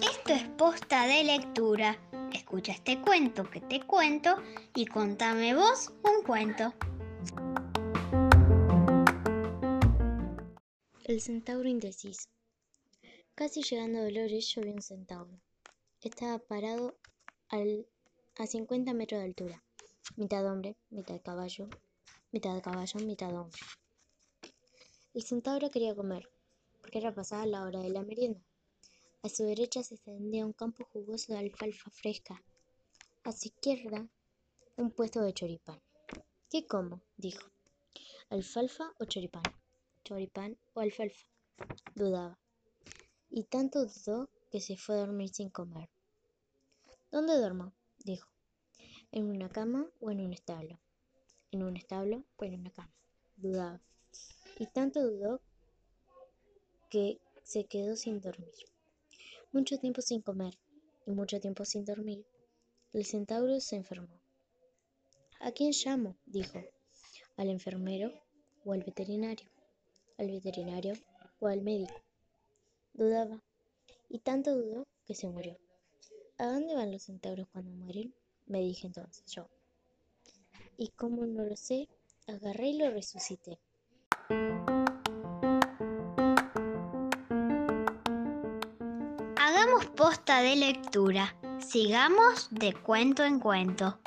Esto es posta de lectura. Escucha este cuento que te cuento y contame vos un cuento. El centauro indeciso. Casi llegando a Dolores, yo vi un centauro. Estaba parado a 50 metros de altura. Mitad hombre, mitad caballo, mitad caballo, mitad hombre. El centauro quería comer, porque era pasada la hora de la merienda. A su derecha se extendía un campo jugoso de alfalfa fresca. A su izquierda, un puesto de choripán. ¿Qué como? dijo. ¿Alfalfa o choripán? Choripán o alfalfa. Dudaba. Y tanto dudó que se fue a dormir sin comer. ¿Dónde duermo? dijo. ¿En una cama o en un establo? ¿En un establo o en una cama? Dudaba. Y tanto dudó que se quedó sin dormir. Mucho tiempo sin comer y mucho tiempo sin dormir, el centauro se enfermó. ¿A quién llamo? dijo. ¿Al enfermero o al veterinario? ¿Al veterinario o al médico? Dudaba, y tanto dudó que se murió. ¿A dónde van los centauros cuando mueren? me dije entonces yo. Y como no lo sé, agarré y lo resucité. Hagamos posta de lectura. Sigamos de cuento en cuento.